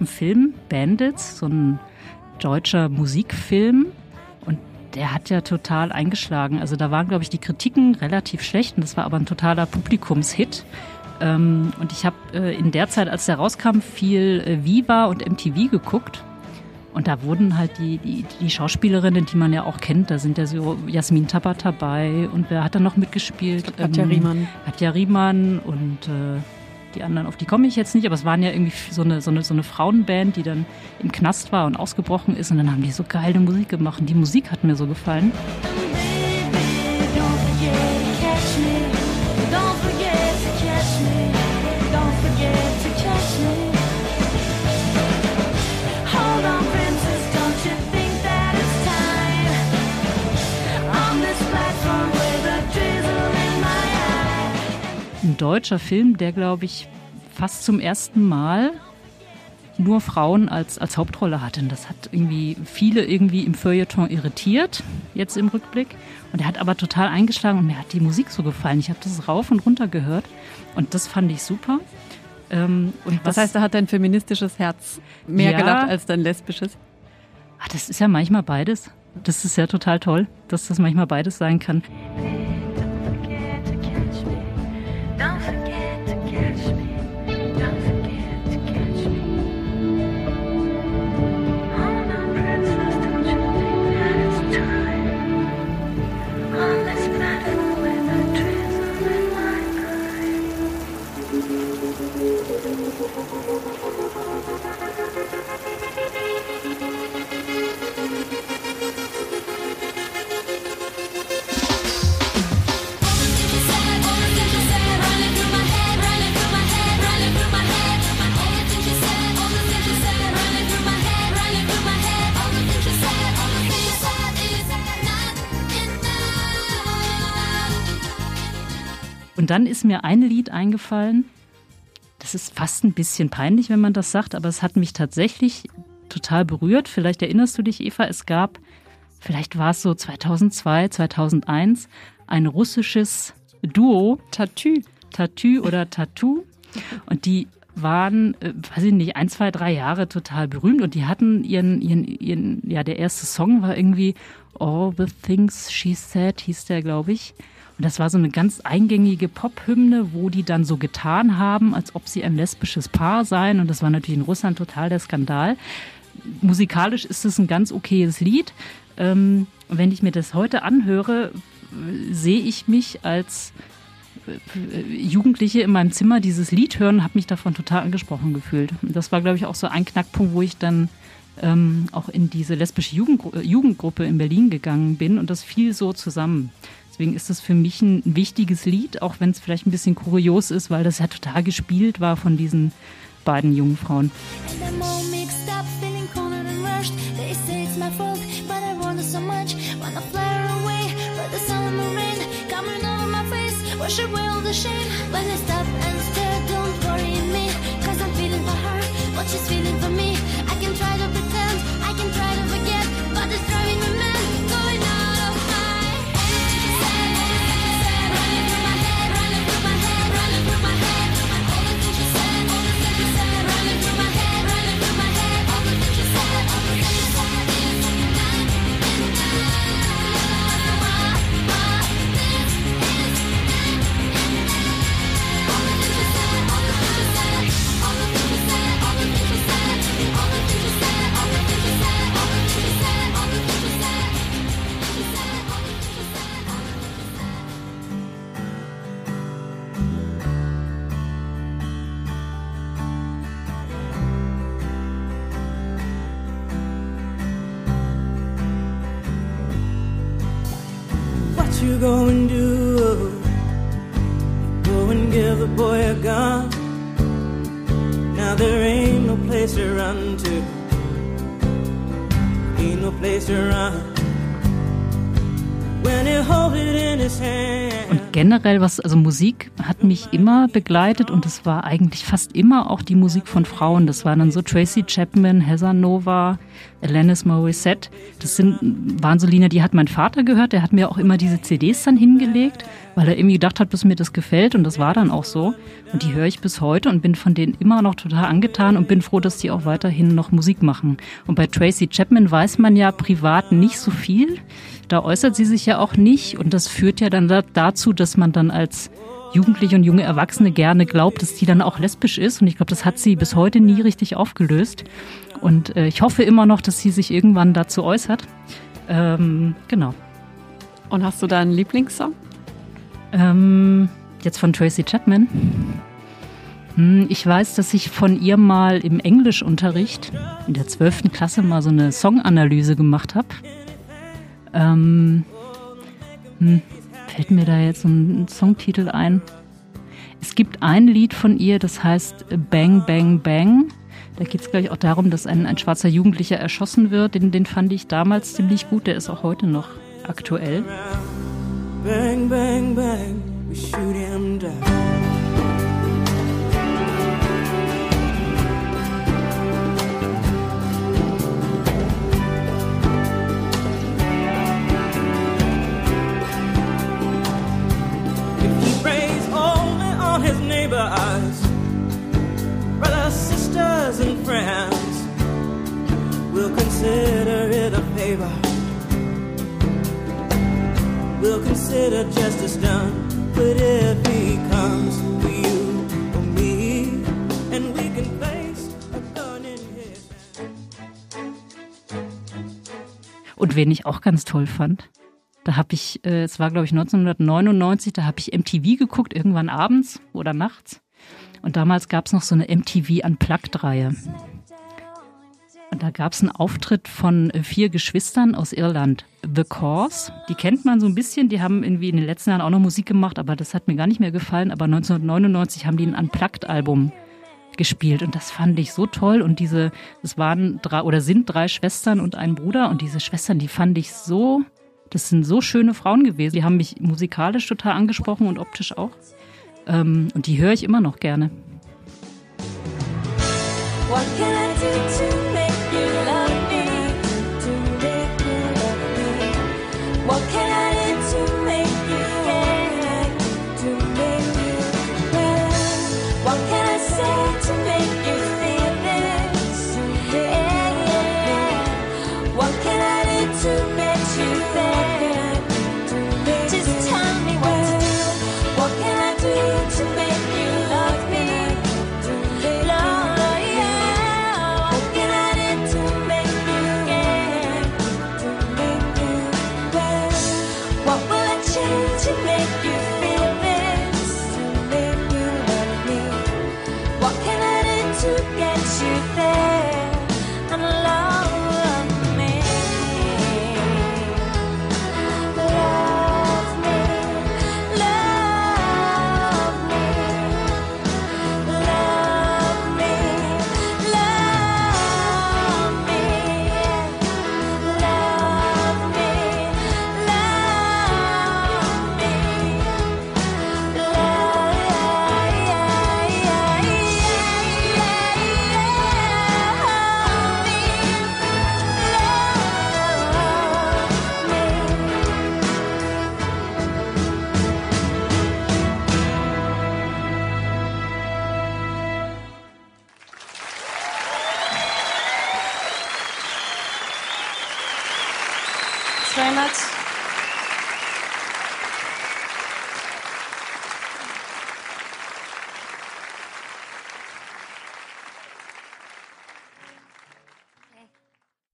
einen Film, Bandits, so ein deutscher Musikfilm. Und der hat ja total eingeschlagen. Also da waren, glaube ich, die Kritiken relativ schlecht und das war aber ein totaler Publikumshit. Ähm, und ich habe äh, in der Zeit, als der rauskam, viel äh, Viva und MTV geguckt. Und da wurden halt die, die, die Schauspielerinnen, die man ja auch kennt, da sind ja so Jasmin Tabat dabei und wer hat da noch mitgespielt? Katja ähm, Riemann. Katja Riemann und äh, die anderen, auf die komme ich jetzt nicht, aber es waren ja irgendwie so eine, so, eine, so eine Frauenband, die dann im Knast war und ausgebrochen ist und dann haben die so geile Musik gemacht und die Musik hat mir so gefallen. Deutscher Film, der, glaube ich, fast zum ersten Mal nur Frauen als, als Hauptrolle hatten. Das hat irgendwie viele irgendwie im Feuilleton irritiert, jetzt im Rückblick. Und er hat aber total eingeschlagen und mir hat die Musik so gefallen. Ich habe das rauf und runter gehört und das fand ich super. Ähm, und das heißt, da hat dein feministisches Herz mehr ja, gelacht als dein lesbisches? Ach, das ist ja manchmal beides. Das ist ja total toll, dass das manchmal beides sein kann. Und dann ist mir ein Lied eingefallen, das ist fast ein bisschen peinlich, wenn man das sagt, aber es hat mich tatsächlich total berührt. Vielleicht erinnerst du dich, Eva, es gab, vielleicht war es so 2002, 2001, ein russisches Duo. Tattoo. Tattoo oder Tattoo. Und die waren, äh, weiß ich nicht, ein, zwei, drei Jahre total berühmt und die hatten ihren, ihren, ihren, ja, der erste Song war irgendwie All the Things She Said, hieß der, glaube ich. Und das war so eine ganz eingängige Pop-Hymne, wo die dann so getan haben, als ob sie ein lesbisches Paar seien. Und das war natürlich in Russland total der Skandal. Musikalisch ist es ein ganz okayes Lied. Ähm, wenn ich mir das heute anhöre, sehe ich mich als äh, Jugendliche in meinem Zimmer dieses Lied hören, habe mich davon total angesprochen gefühlt. Das war, glaube ich, auch so ein Knackpunkt, wo ich dann ähm, auch in diese lesbische Jugendgru Jugendgruppe in Berlin gegangen bin und das fiel so zusammen. Deswegen ist das für mich ein wichtiges Lied, auch wenn es vielleicht ein bisschen kurios ist, weil das ja total gespielt war von diesen beiden jungen Frauen. Away all the shame when I stop and stare. Don't worry me, cause what she's feeling for me. I can try to pretend, I can try to go and do? Go and give a boy a gun. Now there ain't no place to run to. Ain't no place to run. When he holds it in his hand. Generell was, also Musik hat mich immer begleitet und es war eigentlich fast immer auch die Musik von Frauen. Das waren dann so Tracy Chapman, Heather Nova, Alanis Morissette. Das sind, waren die hat mein Vater gehört. Der hat mir auch immer diese CDs dann hingelegt, weil er irgendwie gedacht hat, dass mir das gefällt und das war dann auch so. Und die höre ich bis heute und bin von denen immer noch total angetan und bin froh, dass die auch weiterhin noch Musik machen. Und bei Tracy Chapman weiß man ja privat nicht so viel. Da äußert sie sich ja auch nicht und das führt ja dann dazu, dass man dann als Jugendliche und junge Erwachsene gerne glaubt, dass die dann auch lesbisch ist. Und ich glaube, das hat sie bis heute nie richtig aufgelöst. Und äh, ich hoffe immer noch, dass sie sich irgendwann dazu äußert. Ähm, genau. Und hast du da einen Lieblingssong? Ähm, jetzt von Tracy Chapman. Hm, ich weiß, dass ich von ihr mal im Englischunterricht in der 12. Klasse mal so eine Songanalyse gemacht habe. Ähm, hm, fällt mir da jetzt ein Songtitel ein? Es gibt ein Lied von ihr, das heißt Bang Bang Bang. Da geht es gleich auch darum, dass ein, ein schwarzer Jugendlicher erschossen wird. Den, den fand ich damals ziemlich gut. Der ist auch heute noch aktuell. Bang, bang, bang, we shoot him down. Consider it a favor. We'll consider justice done. But if he comes for you or me, and we can place a gun in his hand. Und wen ich auch ganz toll fand, da habe ich, äh, es war glaube ich 1999, da habe ich MTV geguckt, irgendwann abends oder nachts. Und damals gab es noch so eine MTV Unplugged-Reihe. Und da gab es einen Auftritt von äh, vier Geschwistern aus Irland. The Cause, die kennt man so ein bisschen, die haben irgendwie in den letzten Jahren auch noch Musik gemacht, aber das hat mir gar nicht mehr gefallen. Aber 1999 haben die ein Unplugged-Album gespielt und das fand ich so toll. Und diese, es waren drei oder sind drei Schwestern und ein Bruder und diese Schwestern, die fand ich so, das sind so schöne Frauen gewesen. Die haben mich musikalisch total angesprochen und optisch auch. Ähm, und die höre ich immer noch gerne. What can I do to very much.